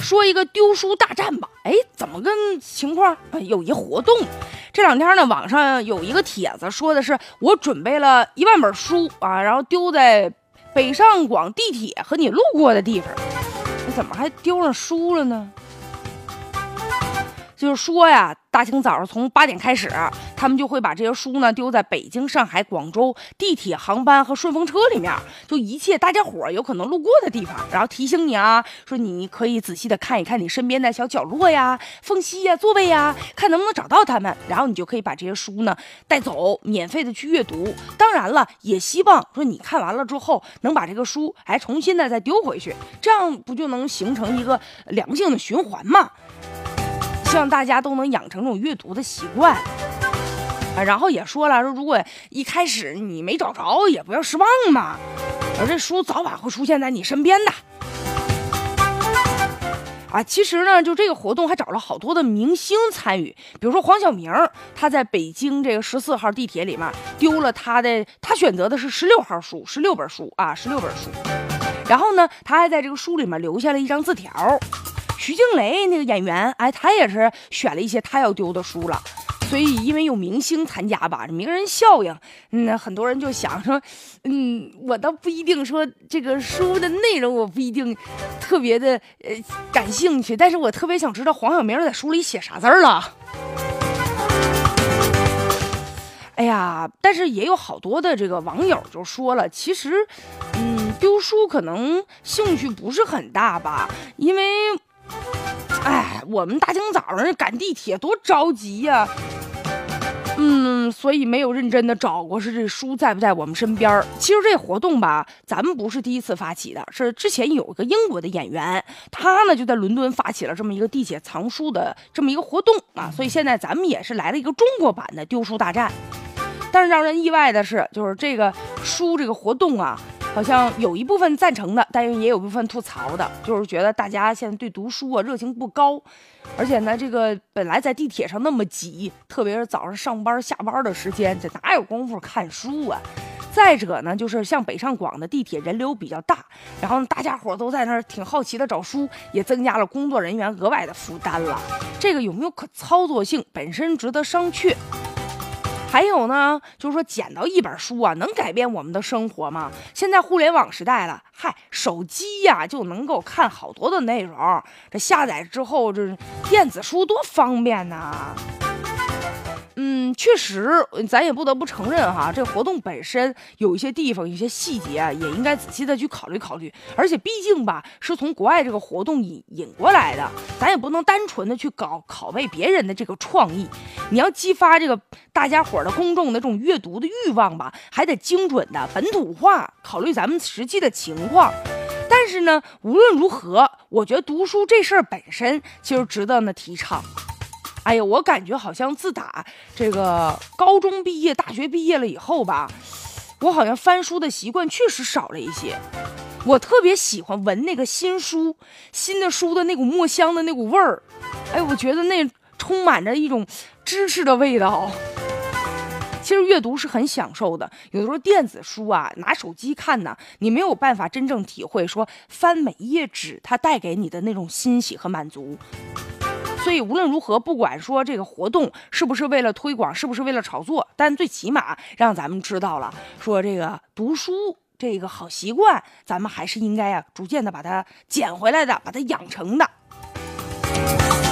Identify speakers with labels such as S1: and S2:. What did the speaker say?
S1: 说一个丢书大战吧。哎，怎么个情况？有一活动，这两天呢，网上有一个帖子说的是我准备了一万本书啊，然后丢在北上广地铁和你路过的地方。怎么还丢上书了呢？就是说呀，大清早上从八点开始，他们就会把这些书呢丢在北京、上海、广州地铁、航班和顺风车里面，就一切大家伙有可能路过的地方，然后提醒你啊，说你可以仔细的看一看你身边的小角落呀、缝隙呀、座位呀，看能不能找到他们，然后你就可以把这些书呢带走，免费的去阅读。当然了，也希望说你看完了之后能把这个书还重新的再丢回去，这样不就能形成一个良性的循环吗？希望大家都能养成这种阅读的习惯啊！然后也说了，说如果一开始你没找着，也不要失望嘛。而这书早晚会出现在你身边的啊！其实呢，就这个活动还找了好多的明星参与，比如说黄晓明，他在北京这个十四号地铁里面丢了他的，他选择的是十六号书，十六本书啊，十六本书。然后呢，他还在这个书里面留下了一张字条。徐静蕾那个演员，哎，他也是选了一些他要丢的书了，所以因为有明星参加吧，名人效应，嗯，很多人就想说，嗯，我倒不一定说这个书的内容我不一定特别的呃感兴趣，但是我特别想知道黄晓明在书里写啥字儿了。哎呀，但是也有好多的这个网友就说了，其实，嗯，丢书可能兴趣不是很大吧，因为。哎，我们大清早上赶地铁多着急呀，嗯，所以没有认真的找过是这书在不在我们身边其实这活动吧，咱们不是第一次发起的，是之前有一个英国的演员，他呢就在伦敦发起了这么一个地铁藏书的这么一个活动啊，所以现在咱们也是来了一个中国版的丢书大战。但是让人意外的是，就是这个书这个活动啊。好像有一部分赞成的，但是也有部分吐槽的，就是觉得大家现在对读书啊热情不高，而且呢，这个本来在地铁上那么挤，特别是早上上班下班的时间，这哪有功夫看书啊？再者呢，就是像北上广的地铁人流比较大，然后大家伙都在那儿挺好奇的找书，也增加了工作人员额外的负担了。这个有没有可操作性，本身值得商榷。还有呢，就是说捡到一本书啊，能改变我们的生活吗？现在互联网时代了，嗨，手机呀就能够看好多的内容，这下载之后，这电子书多方便呐。确实，咱也不得不承认哈，这活动本身有一些地方、有些细节也应该仔细的去考虑考虑。而且毕竟吧，是从国外这个活动引引过来的，咱也不能单纯的去搞拷贝别人的这个创意。你要激发这个大家伙的公众的这种阅读的欲望吧，还得精准的本土化，考虑咱们实际的情况。但是呢，无论如何，我觉得读书这事儿本身其实值得呢提倡。哎呀，我感觉好像自打这个高中毕业、大学毕业了以后吧，我好像翻书的习惯确实少了一些。我特别喜欢闻那个新书、新的书的那股墨香的那股味儿。哎，我觉得那充满着一种知识的味道。其实阅读是很享受的，有的时候电子书啊，拿手机看呢，你没有办法真正体会说翻每一页纸它带给你的那种欣喜和满足。所以无论如何不管说这个活动是不是为了推广是不是为了炒作但最起码让咱们知道了说这个读书这个好习惯咱们还是应该啊逐渐的把它捡回来的把它养成的。